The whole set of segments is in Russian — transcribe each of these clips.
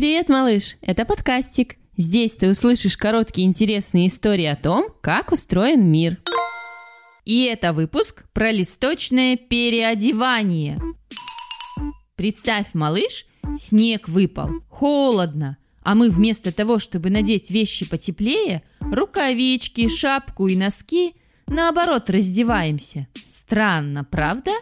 Привет, малыш! Это подкастик. Здесь ты услышишь короткие интересные истории о том, как устроен мир. И это выпуск про листочное переодевание. Представь, малыш, снег выпал, холодно, а мы вместо того, чтобы надеть вещи потеплее, рукавички, шапку и носки, наоборот раздеваемся. Странно, правда?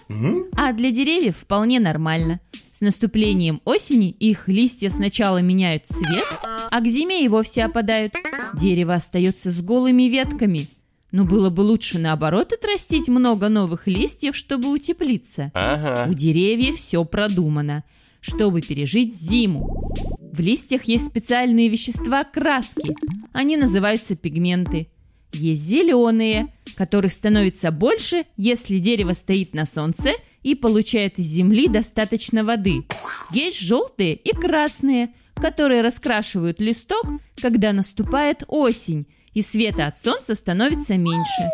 А для деревьев вполне нормально. С наступлением осени их листья сначала меняют цвет, а к зиме и вовсе опадают. Дерево остается с голыми ветками. Но было бы лучше наоборот отрастить много новых листьев, чтобы утеплиться. Ага. У деревьев все продумано, чтобы пережить зиму. В листьях есть специальные вещества краски. Они называются пигменты. Есть зеленые, которых становится больше, если дерево стоит на солнце и получает из земли достаточно воды. Есть желтые и красные, которые раскрашивают листок, когда наступает осень, и света от солнца становится меньше.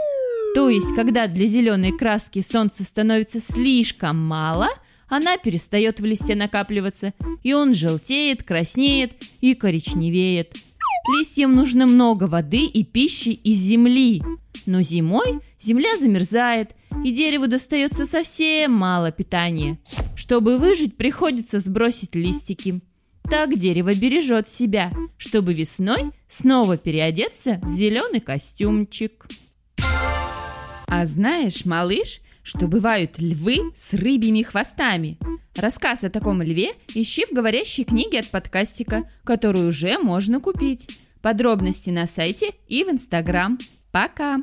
То есть, когда для зеленой краски солнца становится слишком мало, она перестает в листе накапливаться, и он желтеет, краснеет и коричневеет. Листьям нужно много воды и пищи из земли. Но зимой земля замерзает, и дереву достается совсем мало питания. Чтобы выжить, приходится сбросить листики. Так дерево бережет себя, чтобы весной снова переодеться в зеленый костюмчик. А знаешь, малыш, что бывают львы с рыбьими хвостами? Рассказ о таком льве ищи в говорящей книге от подкастика, которую уже можно купить. Подробности на сайте и в Инстаграм. Пока!